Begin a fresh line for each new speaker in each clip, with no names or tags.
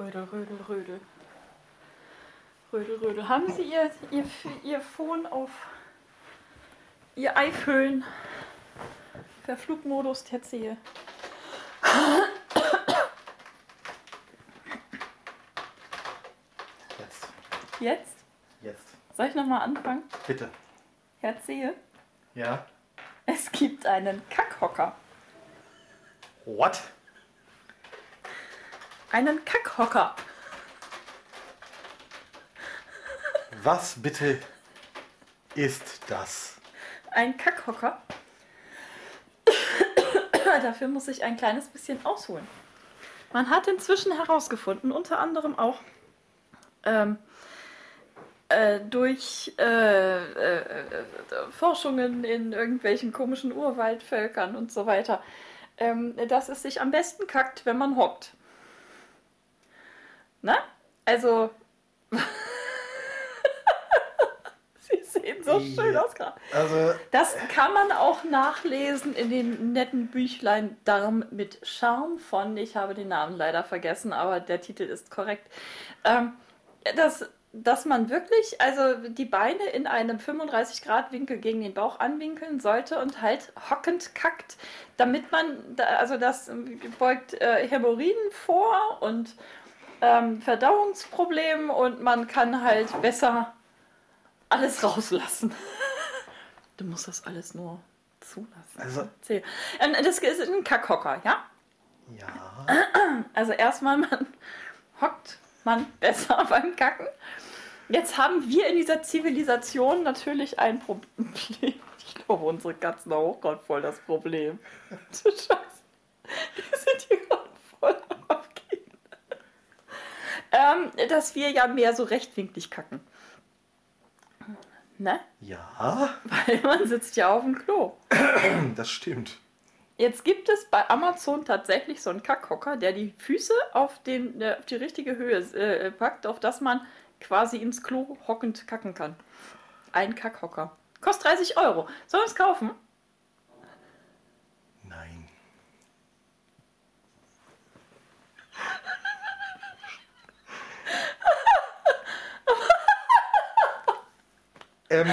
Rödel, Rödel, Rödel. Rödel, Rödel. Haben Sie Ihr, Ihr, Ihr Phone auf Ihr iPhone für Flugmodus Terzehe?
Jetzt.
Jetzt?
Jetzt.
Soll ich nochmal anfangen?
Bitte.
Herzehe.
Ja.
Es gibt einen Kackhocker.
What?
Einen Kackhocker.
Was bitte ist das?
Ein Kackhocker. Dafür muss ich ein kleines bisschen ausholen. Man hat inzwischen herausgefunden, unter anderem auch ähm, äh, durch äh, äh, äh, Forschungen in irgendwelchen komischen Urwaldvölkern und so weiter, ähm, dass es sich am besten kackt, wenn man hockt. Na? Also. Sie sehen so schön aus gerade.
Also,
Das kann man auch nachlesen in dem netten Büchlein Darm mit Charme von, ich habe den Namen leider vergessen, aber der Titel ist korrekt. Ähm, dass, dass man wirklich, also die Beine in einem 35-Grad-Winkel gegen den Bauch anwinkeln sollte und halt hockend kackt, damit man, also das beugt äh, Hämorrhoiden vor und ähm, Verdauungsprobleme und man kann halt besser alles rauslassen. Du musst das alles nur zulassen.
Also-.
Ähm, Das ist ein Kackhocker, ja?
ja.
Also erstmal, man hockt man besser beim Kacken. Jetzt haben wir in dieser Zivilisation natürlich ein Problem. Ich glaube, unsere Katzen haben auch gerade voll das Problem. Du Scheiße. Die sind hier gerade voll am Abgehen. Dass wir ja mehr so rechtwinklig kacken. Ne?
Ja,
Weil man sitzt ja auf dem Klo.
das stimmt.
Jetzt gibt es bei Amazon tatsächlich so einen Kackhocker, der die Füße auf, den, äh, auf die richtige Höhe äh, packt, auf dass man quasi ins Klo hockend kacken kann. Ein Kackhocker. Kostet 30 Euro. Sollen wir es kaufen?
Nein. Ähm.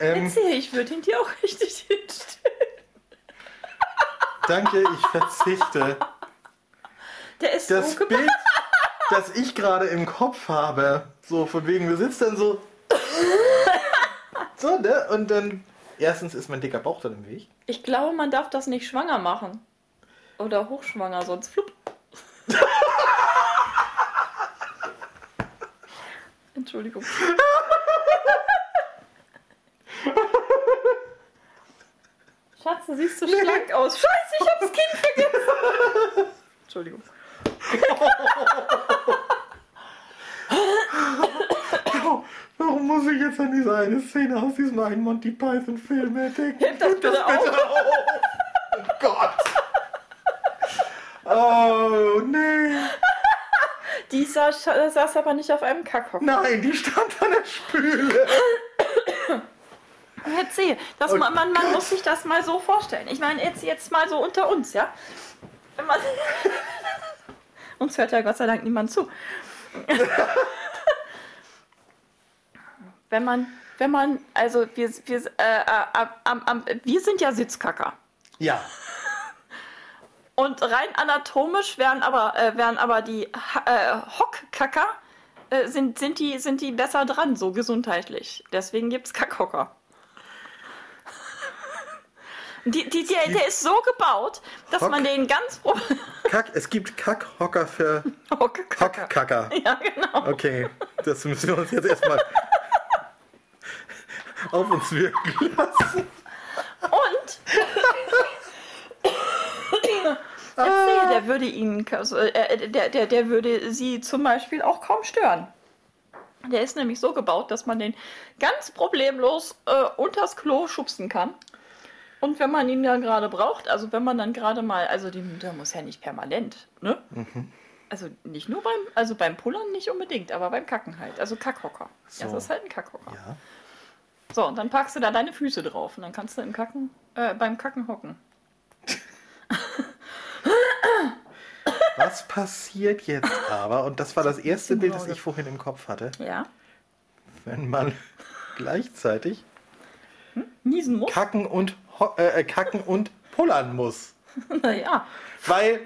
ähm,
Erzähl, ich würde ihn dir auch richtig hinstellen.
danke, ich verzichte.
Der ist
Das
so.
Bild, das ich gerade im Kopf habe, so von wegen, du sitzt dann so. So, ne? Und dann. Erstens ist mein dicker Bauch dann im Weg.
Ich glaube, man darf das nicht schwanger machen. Oder hochschwanger, sonst flupp. Entschuldigung. Schatz, du siehst so schlank aus. Scheiße, ich hab's Kind vergessen. Entschuldigung.
Warum muss ich jetzt an diese eine Szene aus diesem einen Monty Python Film denken?
Heb das bitte auf.
Oh Gott! Oh, nee.
Die saß, saß aber nicht auf einem Kackhocker.
Nein, die stand an der Spüle.
Erzähl, das, man, man, man muss sich das mal so vorstellen. Ich meine, jetzt, jetzt mal so unter uns, ja? Man uns hört ja Gott sei Dank niemand zu. wenn man, wenn man, also wir, wir, äh, äh, am, wir sind ja Sitzkacker.
Ja.
Und rein anatomisch wären aber, äh, wären aber die Ha- äh, Hockkacker, äh, sind, sind, die, sind die besser dran, so gesundheitlich. Deswegen gibt es Kackhocker. Die, die, der, der ist so gebaut, dass
Hock-
man den ganz
Kack, es gibt Kackhocker für
Hockkacker.
Hockkacker.
Ja, genau.
Okay, das müssen wir uns jetzt erstmal auf uns wirken lassen.
Und erzähl, der würde ihn, also, äh, der, der, der würde sie zum Beispiel auch kaum stören. Der ist nämlich so gebaut, dass man den ganz problemlos äh, unters Klo schubsen kann. Und wenn man ihn dann gerade braucht, also wenn man dann gerade mal, also die, der muss ja nicht permanent, ne? Also nicht nur beim, also beim Pullern nicht unbedingt, aber beim Kacken halt. Also Kackhocker. Das
So.
ist halt ein Kackhocker.
Ja.
So, und dann packst du da deine Füße drauf und dann kannst du im Kacken, äh, beim Kacken hocken.
Passiert jetzt aber, und das war das erste Bild, das ich vorhin im Kopf hatte,
Ja.
wenn man gleichzeitig
Niesen muss.
kacken und, äh, äh, kacken und pullern muss.
Naja.
Weil.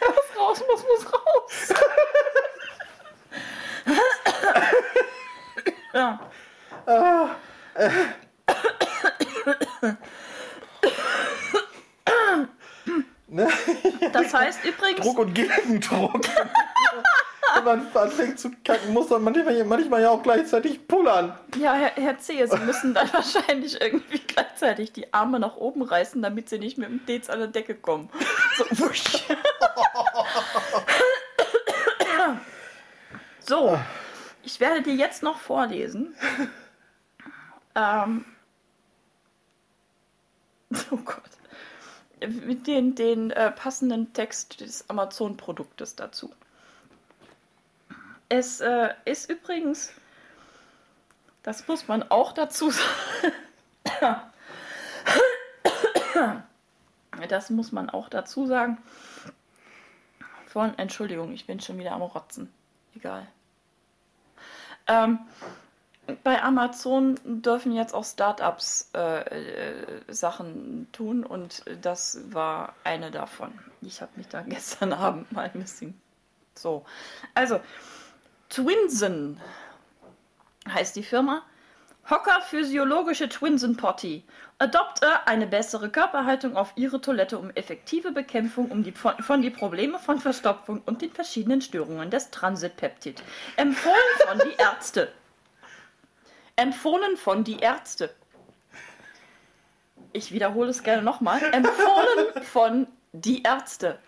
Was raus muss, muss raus. ja.
Ne?
Das heißt übrigens,
Druck und Gegendruck. Wenn man anfängt zu kacken, muss man manchmal, manchmal ja auch gleichzeitig pullern.
ja, Herr, Herr Zehe, Sie müssen dann wahrscheinlich irgendwie gleichzeitig die Arme nach oben reißen, damit Sie nicht mit dem Dez an der Decke kommen. So, wusch. so, ich werde dir jetzt noch vorlesen. Ähm, oh Gott. Mit den, den äh, passenden Text des Amazon-Produktes dazu. Es äh, ist übrigens, das muss man auch dazu sagen. Das muss man auch dazu sagen. Von, Entschuldigung, ich bin schon wieder am Rotzen. Egal. Ähm, bei Amazon dürfen jetzt auch Startups äh, äh, Sachen tun und das war eine davon. Ich habe mich da gestern Abend mal ein bisschen so. Also, Twinsen heißt die Firma. Hocker physiologische Twinsen Potty. Adopte eine bessere Körperhaltung auf ihre Toilette, um effektive Bekämpfung um die, von, von die Probleme von Verstopfung und den verschiedenen Störungen des Transitpeptid. Empfohlen von die Ärzte. Empfohlen von die Ärzte. Ich wiederhole es gerne nochmal. Empfohlen von die Ärzte.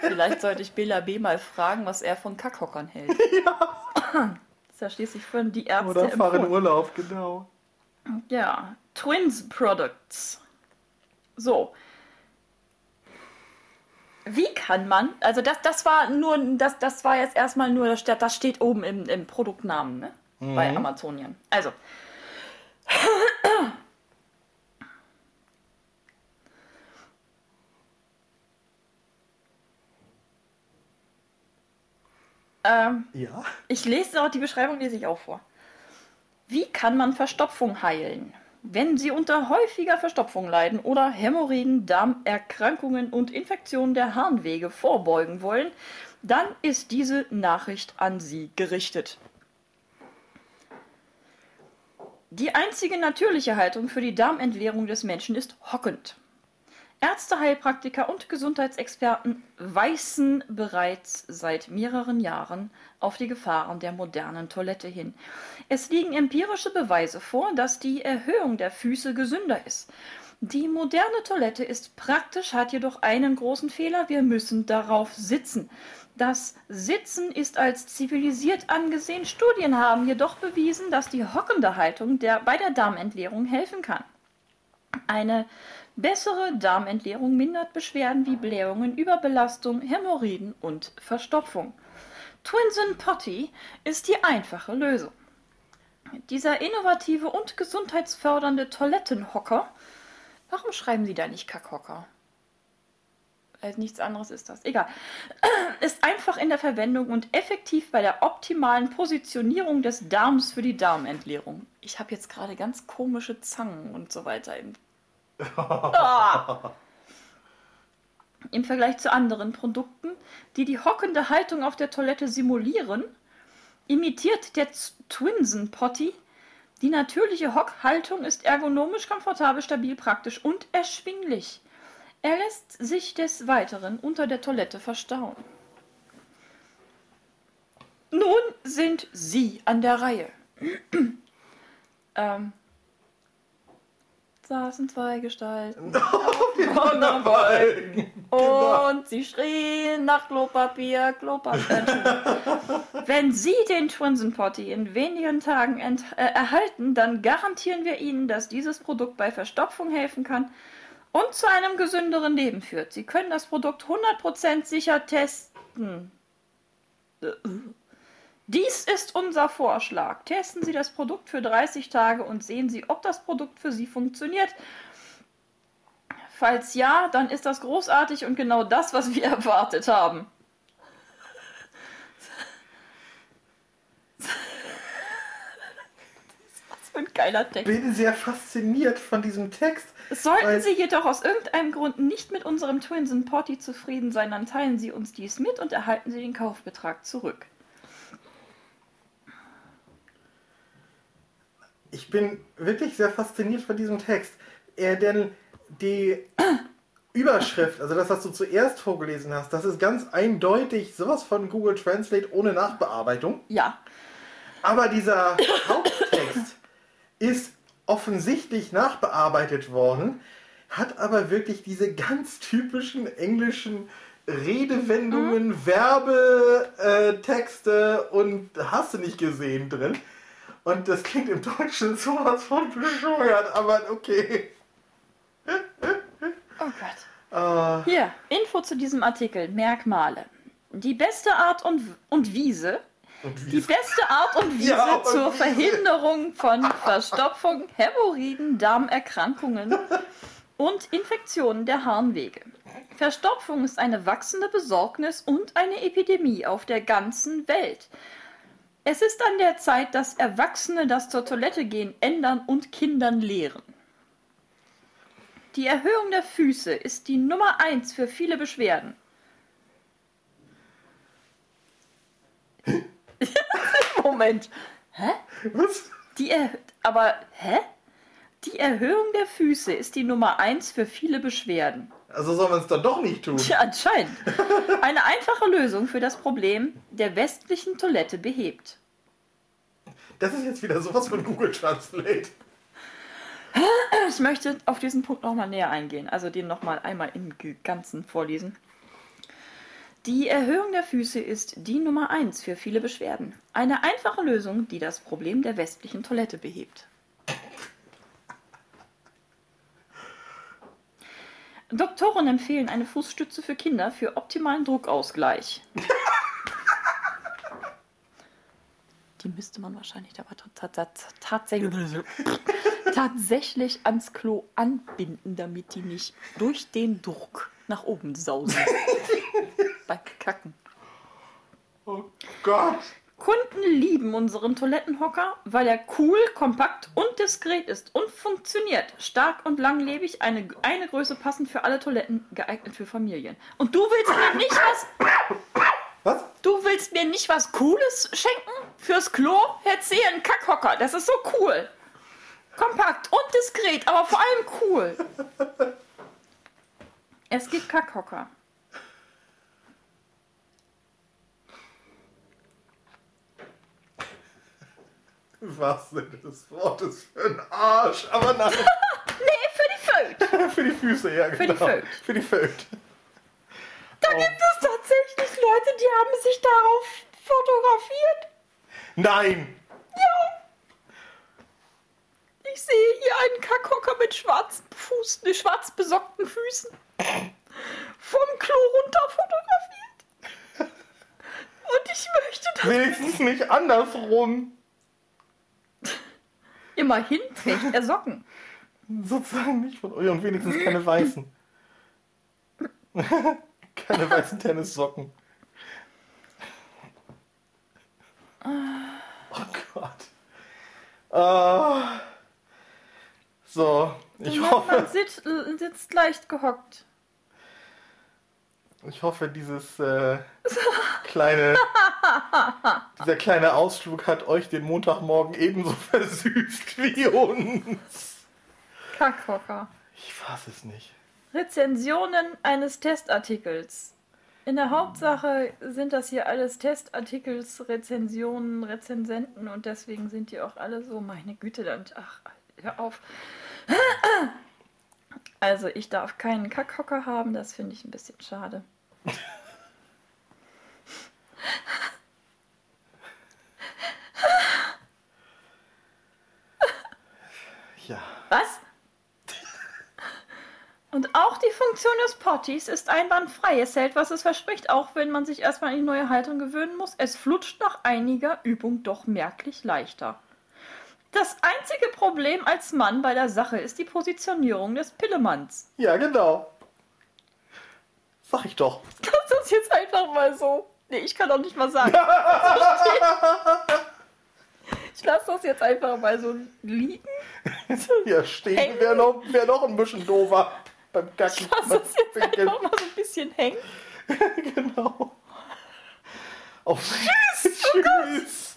Vielleicht sollte ich Bela B. mal fragen, was er von Kackhockern hält. Ja. Ist ja schließlich von die Ärzte
Oder fahr in
empfohlen.
Urlaub, genau.
Ja, Twins Products. So. Wie kann man, also das, das war nur, das, das war jetzt erstmal nur, das steht, das steht oben im, im Produktnamen, ne? Bei Amazonien. Also. ähm,
Ja.
ich lese auch die Beschreibung, lese ich auch vor. Wie kann man Verstopfung heilen? Wenn Sie unter häufiger Verstopfung leiden oder Hämorrhoiden, Darmerkrankungen und Infektionen der Harnwege vorbeugen wollen, dann ist diese Nachricht an Sie gerichtet. Die einzige natürliche Haltung für die Darmentleerung des Menschen ist hockend. Ärzte, Heilpraktiker und Gesundheitsexperten weisen bereits seit mehreren Jahren auf die Gefahren der modernen Toilette hin. Es liegen empirische Beweise vor, dass die Erhöhung der Füße gesünder ist. Die moderne Toilette ist praktisch, hat jedoch einen großen Fehler. Wir müssen darauf sitzen. Das Sitzen ist als zivilisiert angesehen. Studien haben jedoch bewiesen, dass die hockende Haltung der, bei der Darmentleerung helfen kann. Eine bessere Darmentleerung mindert Beschwerden wie Blähungen, Überbelastung, Hämorrhoiden und Verstopfung. Twinsen Potty ist die einfache Lösung. Dieser innovative und gesundheitsfördernde Toilettenhocker, warum schreiben Sie da nicht Kackhocker? Weil nichts anderes ist das. Egal. Ist einfach in der Verwendung und effektiv bei der optimalen Positionierung des Darms für die Darmentleerung. Ich habe jetzt gerade ganz komische Zangen und so weiter im Ah. Im Vergleich zu anderen Produkten, die die hockende Haltung auf der Toilette simulieren, imitiert der Twinsen Potty die natürliche Hockhaltung ist ergonomisch, komfortabel, stabil, praktisch und erschwinglich. Er lässt sich des Weiteren unter der Toilette verstauen. Nun sind Sie an der Reihe. ähm, saßen zwei Gestalten.
Wunderbalken.
Und sie schrien nach Klopapier, Klopapier. Wenn Sie den Twinsen Potty in wenigen Tagen äh, erhalten, dann garantieren wir Ihnen, dass dieses Produkt bei Verstopfung helfen kann und zu einem gesünderen Leben führt. Sie können das Produkt 100% sicher testen. Dies ist unser Vorschlag. Testen Sie das Produkt für 30 Tage und sehen Sie, ob das Produkt für Sie funktioniert. Falls ja, dann ist das großartig und genau das, was wir erwartet haben. Für ein geiler Text.
Ich bin sehr fasziniert von diesem Text.
Sollten Sie jedoch aus irgendeinem Grund nicht mit unserem Twinsen Potty zufrieden sein, dann teilen Sie uns dies mit und erhalten Sie den Kaufbetrag zurück.
Ich bin wirklich sehr fasziniert von diesem Text. Er denn die Überschrift, also das, was du zuerst vorgelesen hast, das ist ganz eindeutig sowas von Google Translate ohne Nachbearbeitung.
Ja,
Aber dieser ist offensichtlich nachbearbeitet worden, hat aber wirklich diese ganz typischen englischen Redewendungen, Werbetexte und hast du nicht gesehen drin. Und das klingt im Deutschen sowas von bescheuert, aber okay.
oh Gott.
Äh,
Hier, Info zu diesem Artikel. Merkmale. Die beste Art und, und Wiese. Die
es-
beste Art und Wiese
Ja, und
zur
Wiese.
Verhinderung von Verstopfung, Hämorrhoiden, Darmerkrankungen und Infektionen der Harnwege. Verstopfung ist eine wachsende Besorgnis und eine Epidemie auf der ganzen Welt. Es ist an der Zeit, dass Erwachsene das zur Toilette gehen ändern und Kindern lehren. Die Erhöhung der Füße ist die Nummer eins für viele Beschwerden. Moment. Hä?
Was?
Die er aber hä? Die Erhöhung der Füße ist die Nummer eins für viele Beschwerden.
Also soll man es dann doch nicht tun.
Tja, anscheinend. Eine einfache Lösung für das Problem der westlichen Toilette behebt.
Das ist jetzt wieder sowas von Google Translate.
Ich möchte auf diesen Punkt nochmal näher eingehen, also den nochmal einmal im Ganzen vorlesen. Die Erhöhung der Füße ist die Nummer eins für viele Beschwerden. Eine einfache Lösung, die das Problem der westlichen Toilette behebt. Doktoren empfehlen eine Fußstütze für Kinder für optimalen Druckausgleich. Die müsste man wahrscheinlich aber ta- ta- ta- tatsächlich, tatsächlich ans Klo anbinden, damit die nicht durch den Druck nach oben sausen. Beim Kacken.
Oh Gott.
Kunden lieben unseren Toilettenhocker, weil er cool, kompakt und diskret ist und funktioniert. Stark und langlebig, eine, eine Größe passend für alle Toiletten, geeignet für Familien. Und du willst mir nicht was,
Was?
du willst mir nicht was Cooles schenken? Fürs Klo hier einen Kackhocker. Das ist so cool. Kompakt und diskret, aber vor allem cool. Es gibt Kackhocker.
Was Sinne des Wortes für ein Arsch. Aber nein.
Nee, für die Föt.
für die Füße, ja,
die
genau.
Föt.
Für die Föt.
Da gibt es tatsächlich Leute, die haben sich darauf fotografiert.
Nein.
Ich sehe hier einen Kackhocker mit schwarzen Fußen, ne, schwarz besockten Füßen. Vom Klo runter fotografiert. Und ich möchte das.
Wenigstens nicht andersrum.
Immerhin trägt er Socken.
Sozusagen nicht von euch und wenigstens keine weißen. keine weißen Tennissocken. Oh Gott. Ah. so, ich hoffe,
Mann sitzt, sitzt leicht gehockt.
Ich hoffe, dieses äh, kleine, dieser kleine Ausflug hat euch den Montagmorgen ebenso versüßt wie uns.
Kackhocker.
Ich fasse es nicht.
Rezensionen eines Testartikels. In der Hauptsache sind das hier alles Testartikels, Rezensionen, Rezensenten und deswegen sind die auch alle so, meine Güte, dann, ach, hör auf. Also ich darf keinen Kackhocker haben, das finde ich ein bisschen schade.
Ja.
Was? Und auch die Funktion des Potties ist einwandfrei. Es hält, was es verspricht, auch wenn man sich erstmal an die neue Haltung gewöhnen muss. Es flutscht nach einiger Übung doch merklich leichter. Das einzige Problem als Mann bei der Sache ist die Positionierung des Pillemanns.
Ja, genau. Sag ich doch.
Kannst du das jetzt einfach mal so? Nee, ich kann doch nicht mal sagen. Ich lasse das jetzt einfach mal so liegen.
Ja, stehen wäre noch, wär noch ein bisschen doofer beim Kacken.
Ich lasse das jetzt
Pinkeln.
einfach mal so ein bisschen hängen.
Genau. Auf Tschüss. Tschüss.